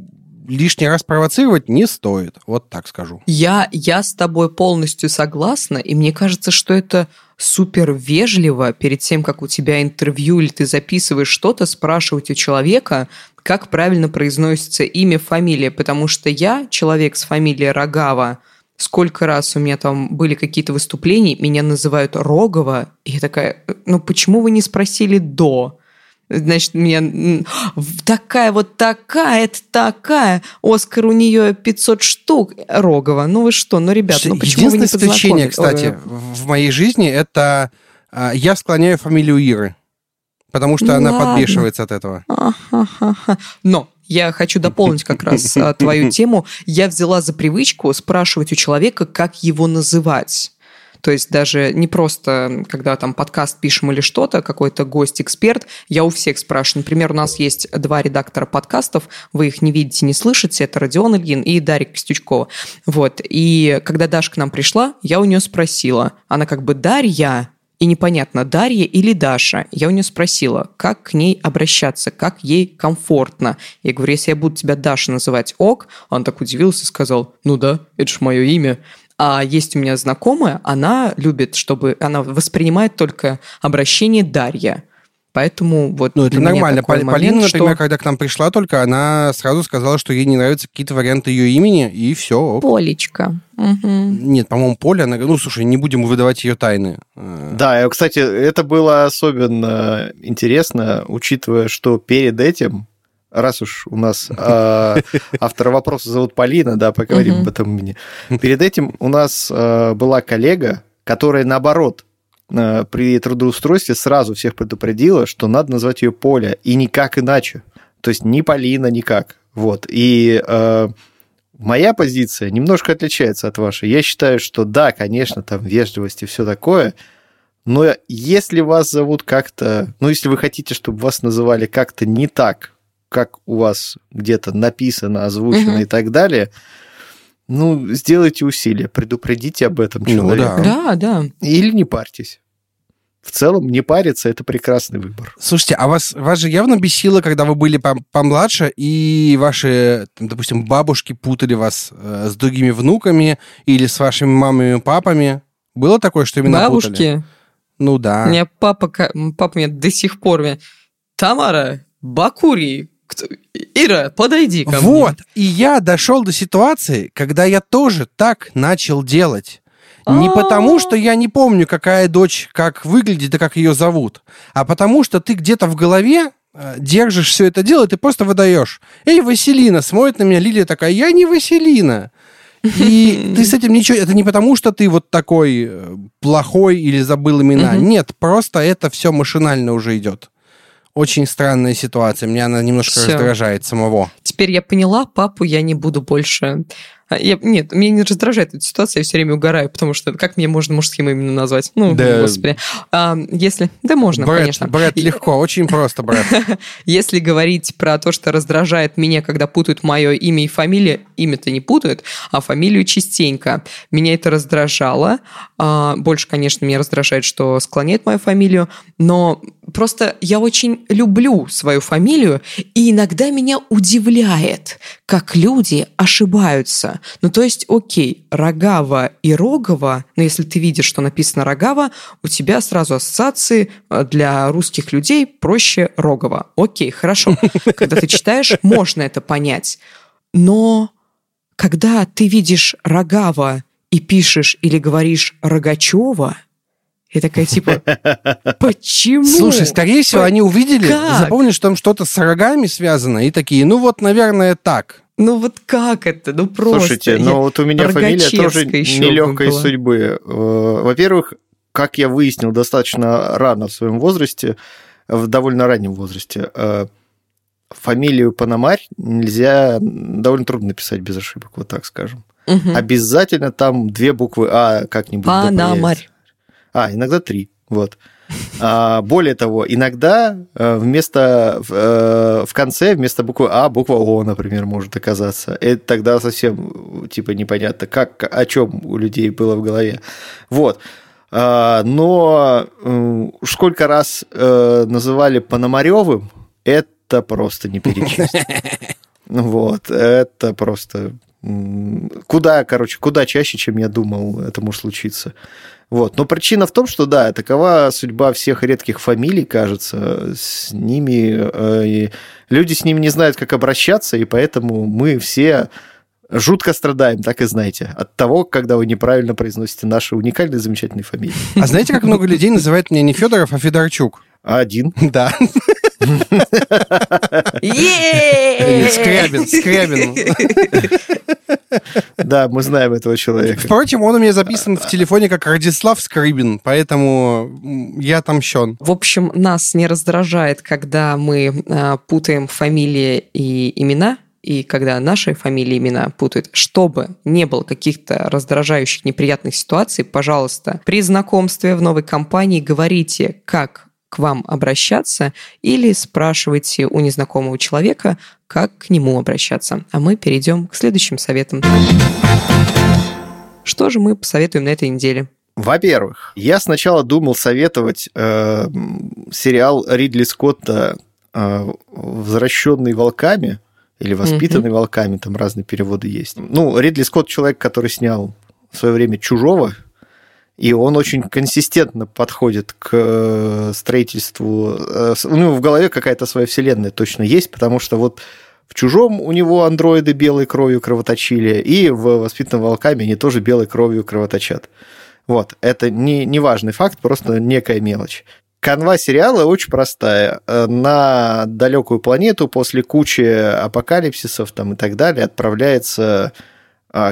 лишний раз провоцировать не стоит, вот так скажу. Я, я с тобой полностью согласна, и мне кажется, что это супер вежливо перед тем, как у тебя интервью или ты записываешь что-то, спрашивать у человека, как правильно произносится имя, фамилия, потому что я, человек с фамилией Рогава, сколько раз у меня там были какие-то выступления, меня называют Рогова, и я такая, ну почему вы не спросили до? Значит, меня такая вот такая, это такая. Оскар у нее 500 штук. Рогова. Ну вы что, ну, ребят, ну почему вы не Единственное исключение, кстати, в моей жизни, это э, я склоняю фамилию Иры, потому что Ну она ладно. подбешивается от этого. Ахахаха. Но я хочу дополнить как раз а, твою тему. Я взяла за привычку спрашивать у человека, как его называть. То есть даже не просто, когда там подкаст пишем или что-то, какой-то гость-эксперт, я у всех спрашиваю. Например, у нас есть два редактора подкастов, вы их не видите, не слышите, это Родион Ильин и Дарья Костючкова. Вот, и когда Даша к нам пришла, я у нее спросила, она как бы Дарья, и непонятно, Дарья или Даша. Я у нее спросила, как к ней обращаться, как ей комфортно. Я говорю, если я буду тебя Даша называть ок, он так удивился и сказал, ну да, это ж мое имя. А есть у меня знакомая, она любит, чтобы... Она воспринимает только обращение Дарья. Поэтому вот Ну, это нормально. Пол- момент, Полина, например, что... когда к нам пришла только, она сразу сказала, что ей не нравятся какие-то варианты ее имени, и все. Полечка. Мгм. Нет, по-моему, Поля, она... ну, слушай, не будем выдавать ее тайны. Э, Да, и, кстати, это было особенно интересно, учитывая, что перед этим, раз уж у нас э, автора вопроса зовут Полина, да, поговорим об этом имени. Перед этим у нас э, была коллега, которая, наоборот, э, при трудоустройстве сразу всех предупредила, что надо назвать ее Поля, и никак иначе. То есть ни Полина, никак. Вот. И э, моя позиция немножко отличается от вашей. Я считаю, что да, конечно, там вежливость и все такое, но если вас зовут как-то, ну, если вы хотите, чтобы вас называли как-то не так, как у вас где-то написано, озвучено Мгм. и так далее, ну, сделайте усилия, предупредите об этом Ну, человека. Да, да. Или не парьтесь. В целом, не париться – это прекрасный выбор. Слушайте, а вас, вас же явно бесило, когда вы были пом- помладше, и ваши, там, допустим, бабушки путали вас э, с другими внуками или с вашими мамами и папами? Было такое, что именно путали? Бабушки. Ну да. У меня папа, папа мне до сих пор... мне, Тамара, Бакури, Ира, подойди ко мне». Вот, и я дошел до ситуации, когда я тоже так начал делать. Не А. потому, что я не помню, какая дочь как выглядит и как ее зовут, а потому, что ты где-то в голове э, держишь все это дело, и ты просто выдаешь. Эй, Василина, смотрит на меня Лилия такая, я не Василина. И ты с этим ничего... Это не потому, что ты вот такой э, плохой или забыл имена. Нет, просто это все машинально уже идет. Очень странная ситуация. Меня она немножко Всё. раздражает самого. Теперь я поняла, папу я не буду больше... А, Я, нет, меня не раздражает эта ситуация, я все время угораю, потому что как мне можно мужским именем назвать? Ну, Да. господи. А, если... Да можно, Брэд, конечно. Брэд, легко, очень просто, Брэд. Если говорить про то, что раздражает меня, когда путают мое имя и фамилию, имя-то не путают, а фамилию частенько. Меня это раздражало. А, Больше, конечно, меня раздражает, что склоняет мою фамилию, но просто я очень люблю свою фамилию, и иногда меня удивляет, как люди ошибаются. Ну, то есть, окей, Рогава и Рогова, но если ты видишь, что написано Рогава, у тебя сразу ассоциации э, для русских людей проще Рогова. Окей, хорошо. Когда ты читаешь, можно это понять. Но когда ты видишь Рогава и пишешь или говоришь Рогачева, я такая типа, почему? Слушай, скорее всего, они увидели, Как? запомнили, что там что-то с рогами связано, и такие, ну вот, наверное, так. Ну вот как это? Ну просто. Слушайте, ну вот у меня фамилия тоже нелегкой была. судьбы. Э, Во-первых, как я выяснил достаточно рано в своем возрасте, в довольно раннем возрасте, э, фамилию Пономарь нельзя, довольно трудно написать без ошибок, вот так скажем. Мгм. Обязательно там две буквы А как-нибудь. появится. А, иногда три. Вот. А, более того, иногда э, вместо в, э, в конце вместо буквы А буква О, например, может оказаться. Это тогда совсем типа непонятно, как о чем у людей было в голове. Вот. А, но сколько раз э, называли Пономаревым, это просто не перечесть. Вот, это просто куда, короче, куда чаще, чем я думал, это может случиться. Вот. Но причина в том, что да, такова судьба всех редких фамилий, кажется, с ними э, люди с ними не знают, как обращаться, и поэтому мы все жутко страдаем, так и знаете, от того, когда вы неправильно произносите наши уникальные замечательные фамилии. А знаете, как много людей называют меня не Федоров, а Федорчук? Один. Да. Скрябин, Скрябин. Да, мы знаем этого человека. Впрочем, он у меня записан в телефоне как Радислав Скрыбин, поэтому я отомщен. В общем, нас не раздражает, когда мы а, путаем фамилии и имена, и когда наши фамилии и имена путают. Чтобы не было каких-то раздражающих, неприятных ситуаций, пожалуйста, при знакомстве в новой компании говорите, как к вам обращаться, или спрашивайте у незнакомого человека, как к нему обращаться. А мы перейдем к следующим советам. Что же мы посоветуем на этой неделе? Во-первых, я сначала думал советовать э, сериал Ридли Скотта э, «Возвращенный волками» или «Воспитанный волками», там разные переводы есть. Ну, Ридли Скотт человек, который снял в свое время «Чужого», и он очень консистентно подходит к э, строительству. э, с- Ну, в голове какая-то своя вселенная точно есть, потому что вот в «Чужом» у него андроиды белой кровью кровоточили, и в «Воспитанном волками» они тоже белой кровью кровоточат. Вот, это не, не важный факт, просто некая мелочь. Канва сериала очень простая. Э, На далекую планету после кучи апокалипсисов там, и так далее отправляется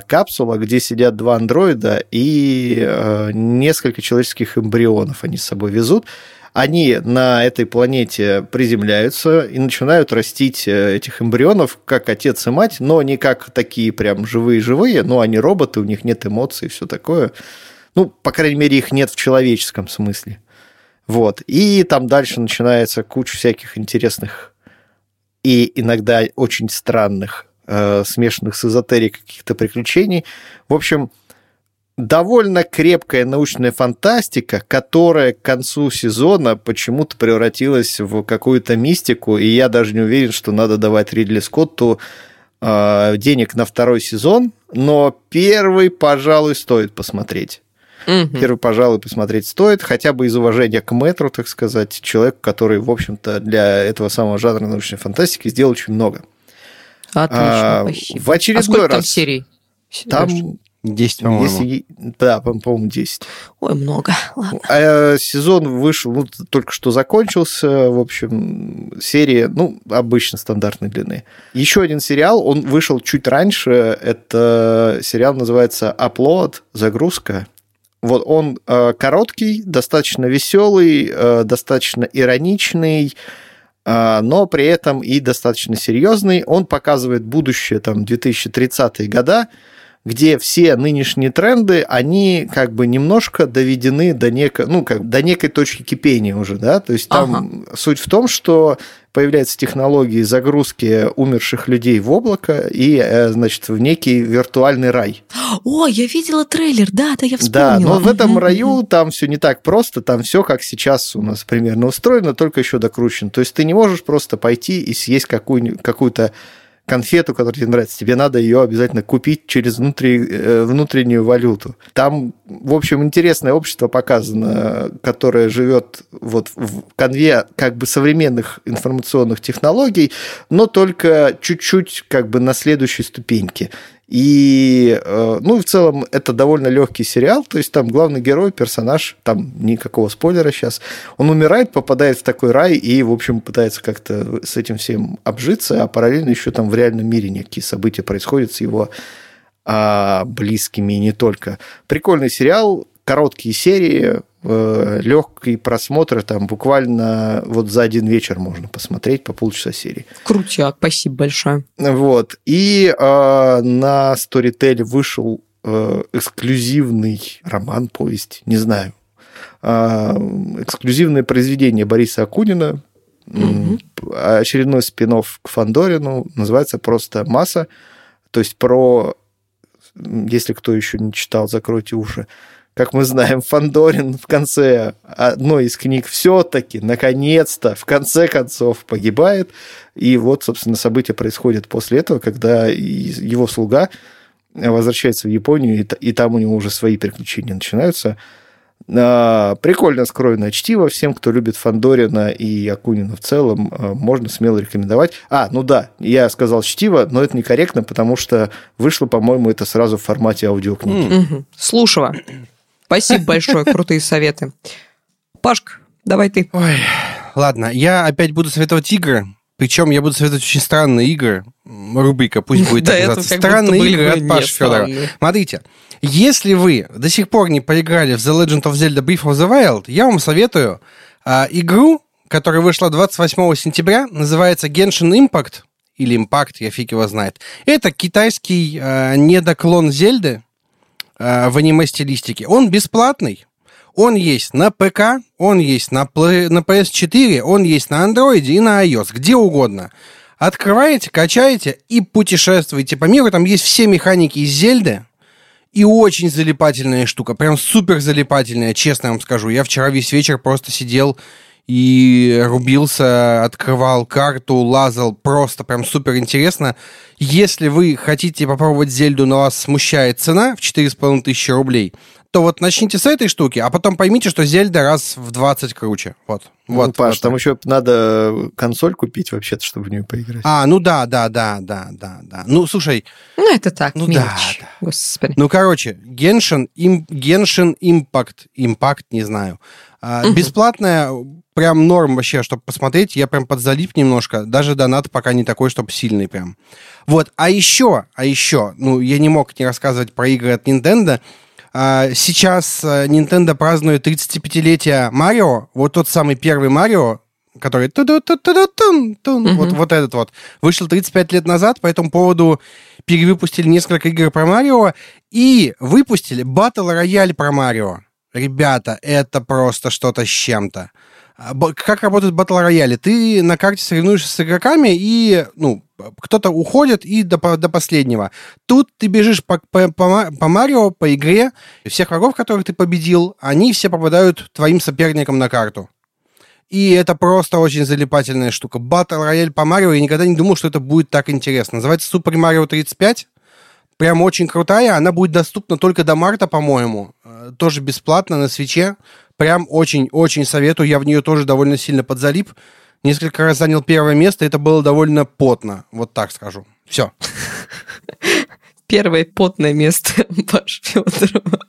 капсула, где сидят два андроида и э, несколько человеческих эмбрионов они с собой везут. Они на этой планете приземляются и начинают растить э, этих эмбрионов как отец и мать, но не как такие прям живые-живые, но они роботы, у них нет эмоций и все такое. Ну, по крайней мере, их нет в человеческом смысле. Вот. И там дальше начинается куча всяких интересных и иногда очень странных, смешанных с эзотерикой каких-то приключений. В общем, довольно крепкая научная фантастика, которая к концу сезона почему-то превратилась в какую-то мистику, и я даже не уверен, что надо давать Ридли Скотту э, денег на второй сезон, но первый, пожалуй, стоит посмотреть. Мгм. Первый, пожалуй, посмотреть стоит, хотя бы из уважения к мэтру, так сказать, человек, который, в общем-то, для этого самого жанра научной фантастики сделал очень много. Отлично, А, спасибо. в очередной а сколько там раз. серий? Там, Серёж? 10, по-моему. если... Да, по- по-моему, 10. Ой, много. Ладно. А сезон вышел, ну, только что закончился, в общем, серия, ну, обычно стандартной длины. Еще один сериал, он вышел чуть раньше, это сериал называется «Upload», «Загрузка». Вот он э, короткий, достаточно веселый, э, достаточно ироничный, а, но при этом и достаточно серьезный. Он показывает будущее, там, 2030-е года, где все нынешние тренды, они как бы немножко доведены до некой, ну, как, до некой точки кипения уже, да, то есть там ага. суть в том, что появляются технологии загрузки умерших людей в облако и, э, значит, в некий виртуальный рай. О, я видела трейлер, да, да, я вспомнила. Да, но в этом раю там все не так просто, там все как сейчас у нас примерно устроено, только еще докручено. То есть ты не можешь просто пойти и съесть какую-то какую конфету, которая тебе нравится, тебе надо ее обязательно купить через внутри, э, внутреннюю валюту. Там, в общем, интересное общество показано, которое живет вот в конве как бы современных информационных технологий, но только чуть-чуть как бы на следующей ступеньке. И, э, ну, в целом, это довольно легкий сериал, то есть там главный герой, персонаж, там никакого спойлера сейчас, он умирает, попадает в такой рай и, в общем, пытается как-то с этим всем обжиться, а параллельно еще там в реальном мире некие события происходят с его а, близкими и не только. Прикольный сериал, короткие серии, легкий просмотр, там буквально вот за один вечер можно посмотреть по полчаса серии. Крутяк, спасибо большое. Вот. И э, на Storytel вышел э, эксклюзивный роман, повесть, не знаю, э, эксклюзивное произведение Бориса Акунина, угу. очередной спин к Фандорину, называется просто «Масса», то есть про, если кто еще не читал, закройте уши, как мы знаем, Фандорин в конце одной из книг все-таки, наконец-то, в конце концов погибает. И вот, собственно, события происходят после этого, когда его слуга возвращается в Японию, и там у него уже свои приключения начинаются. А, прикольно скроенное чтиво. Всем, кто любит Фандорина и Акунина в целом, а, можно смело рекомендовать. А, ну да, я сказал чтиво, но это некорректно, потому что вышло, по-моему, это сразу в формате аудиокниги. Mm-hmm. Спасибо большое, крутые советы. Пашка, давай ты. Ой, ладно, я опять буду советовать игры. Причем я буду советовать очень странные игры. Рубрика пусть будет так называться. Странные игры от Паши Федора. Смотрите, если вы до сих пор не поиграли в The Legend of Zelda Breath of the Wild, я вам советую а, игру, которая вышла 28 сентября, называется Genshin Impact, или Impact, я фиг его знает. Это китайский а, недоклон Зельды, Э, в аниме-стилистике. Он бесплатный. Он есть на ПК, он есть на, Play, на PS4, он есть на Android и на iOS, где угодно. Открываете, качаете и путешествуете по миру. Там есть все механики из Зельды. И очень залипательная штука. Прям супер залипательная, честно вам скажу. Я вчера весь вечер просто сидел и рубился, открывал карту, лазал, просто прям супер интересно. Если вы хотите попробовать Зельду, но вас смущает цена в 4,5 тысячи рублей, то вот начните с этой штуки, а потом поймите, что Зельда раз в 20 круче. Вот. Ну, вот, Паш, вот там еще надо консоль купить вообще-то, чтобы в нее поиграть. А, ну да, да, да, да, да, да. Ну, слушай... Ну, это так, ну, мелочь. Да, да. Господи. Ну, короче, Genshin, им, Genshin Impact, Impact, не знаю. Угу. Бесплатная, прям норм вообще, чтобы посмотреть. Я прям подзалип немножко. Даже донат пока не такой, чтобы сильный прям. Вот, а еще, а еще, ну, я не мог не рассказывать про игры от Nintendo. А, сейчас э, Nintendo празднует 35-летие Марио. Вот тот самый первый Марио, который mm-hmm. вот, вот этот вот, вышел 35 лет назад, по этому поводу перевыпустили несколько игр про Марио и выпустили Battle Royale про Марио. Ребята, это просто что-то с чем-то. А, как работают батл рояли? Ты на карте соревнуешься с игроками, и ну, кто-то уходит и до, до последнего. Тут ты бежишь по, по, по, по Марио, по игре, всех врагов, которых ты победил, они все попадают твоим соперникам на карту. И это просто очень залипательная штука. Батл рояль по Марио, я никогда не думал, что это будет так интересно. Называется Super Mario 35 прям очень крутая. Она будет доступна только до марта, по-моему. Э, тоже бесплатно на свече. Прям очень-очень советую. Я в нее тоже довольно сильно подзалип. Несколько раз занял первое место. Это было довольно потно. Вот так скажу. Все. Первое потное место, Паш Федорова.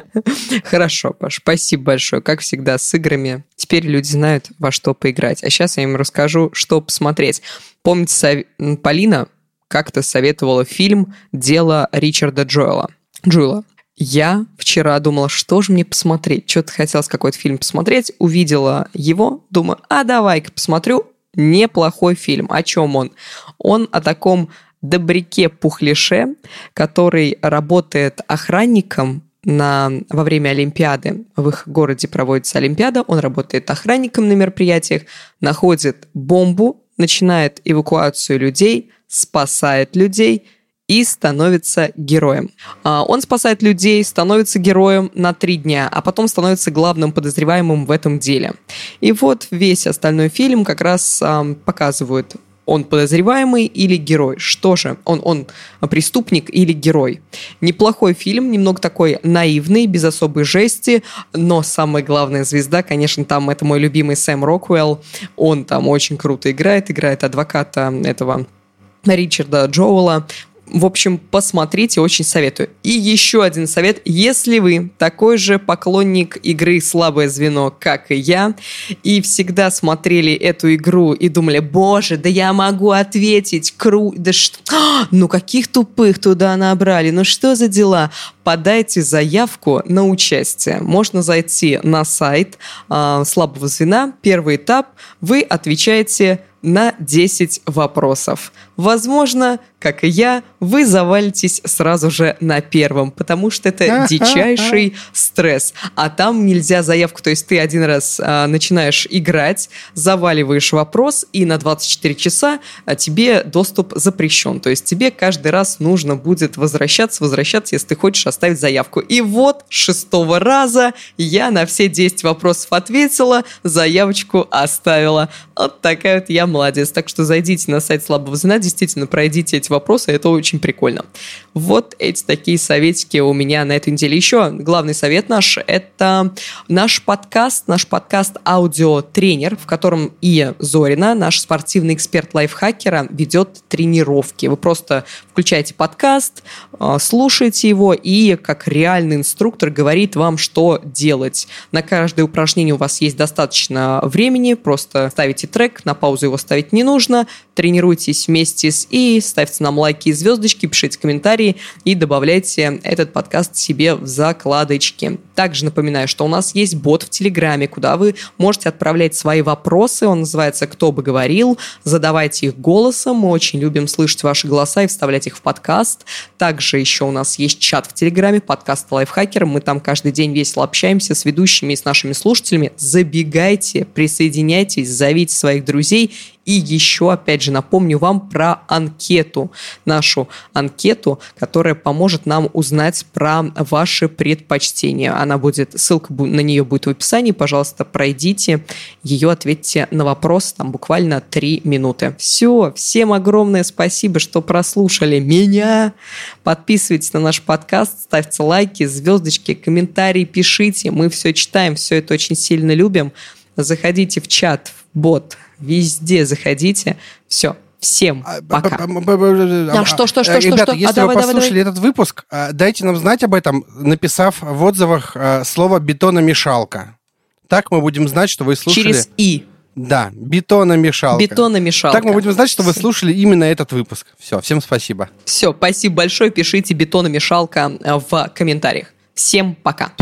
Хорошо, Паш, спасибо большое. Как всегда, с играми. Теперь люди знают, во что поиграть. А сейчас я им расскажу, что посмотреть. Помните, Полина как-то советовала фильм «Дело Ричарда Джоэла». Джуэла. Я вчера думала, что же мне посмотреть. Что-то хотелось какой-то фильм посмотреть. Увидела его, думаю, а давай-ка посмотрю неплохой фильм. О чем он? Он о таком добряке Пухлише, который работает охранником на, во время Олимпиады. В их городе проводится Олимпиада, он работает охранником на мероприятиях, находит бомбу, начинает эвакуацию людей, спасает людей и становится героем. А, он спасает людей, становится героем на три дня, а потом становится главным подозреваемым в этом деле. И вот весь остальной фильм как раз показывает он подозреваемый или герой? Что же? Он, он преступник или герой? Неплохой фильм, немного такой наивный, без особой жести, но самая главная звезда, конечно, там это мой любимый Сэм Роквелл. Он там очень круто играет, играет адвоката этого Ричарда Джоула. В общем, посмотрите, очень советую. И еще один совет. Если вы такой же поклонник игры «Слабое звено», как и я, и всегда смотрели эту игру и думали, боже, да я могу ответить, кру... Да что... Ну, каких тупых туда набрали, ну что за дела? Подайте заявку на участие. Можно зайти на сайт э, «Слабого звена». Первый этап. Вы отвечаете на 10 вопросов. Возможно, как и я, вы завалитесь сразу же на первом, потому что это дичайший стресс. А там нельзя заявку, то есть ты один раз а, начинаешь играть, заваливаешь вопрос, и на 24 часа а, тебе доступ запрещен. То есть тебе каждый раз нужно будет возвращаться, возвращаться, если ты хочешь оставить заявку. И вот шестого раза я на все 10 вопросов ответила, заявочку оставила. Вот такая вот я молодец. Так что зайдите на сайт слабого звена, действительно пройдите эти вопросы, это очень прикольно. Вот эти такие советики у меня на этой неделе. Еще главный совет наш – это наш подкаст, наш подкаст «Аудиотренер», в котором и Зорина, наш спортивный эксперт лайфхакера, ведет тренировки. Вы просто включаете подкаст, а, слушаете его и как реальный инструктор говорит вам, что делать. На каждое упражнение у вас есть достаточно времени, просто ставите трек, на паузу его ставить не нужно, тренируйтесь вместе с и ставьте нам лайки и звездочки, пишите комментарии и добавляйте этот подкаст себе в закладочки. Также напоминаю, что у нас есть бот в Телеграме, куда вы можете отправлять свои вопросы. Он называется «Кто бы говорил?». Задавайте их голосом. Мы очень любим слышать ваши голоса и вставлять их в подкаст. Также еще у нас есть чат в Телеграме, подкаст Лайфхакер. Мы там каждый день весело общаемся с ведущими и с нашими слушателями. Забегайте, присоединяйтесь, зовите своих друзей и еще, опять же, напомню вам про анкету, нашу анкету, которая поможет нам узнать про ваши предпочтения. Она будет, ссылка на нее будет в описании, пожалуйста, пройдите ее, ответьте на вопрос, там буквально три минуты. Все, всем огромное спасибо, что прослушали меня. Подписывайтесь на наш подкаст, ставьте лайки, звездочки, комментарии, пишите. Мы все читаем, все это очень сильно любим. Заходите в чат, в бот, везде заходите. Все, Всем А, пока. А, что, что, что, что, Ребята, что? А, если давай, вы послушали давай. этот выпуск, а, дайте нам знать об этом, написав в отзывах а, слово «бетономешалка». Так мы будем знать, что вы слушали... Через И. Да, бетономешалка. Бетономешалка. Так мы будем знать, что вы слушали именно этот выпуск. Все, всем спасибо. Все, спасибо большое. Пишите бетономешалка э, в комментариях. Всем пока.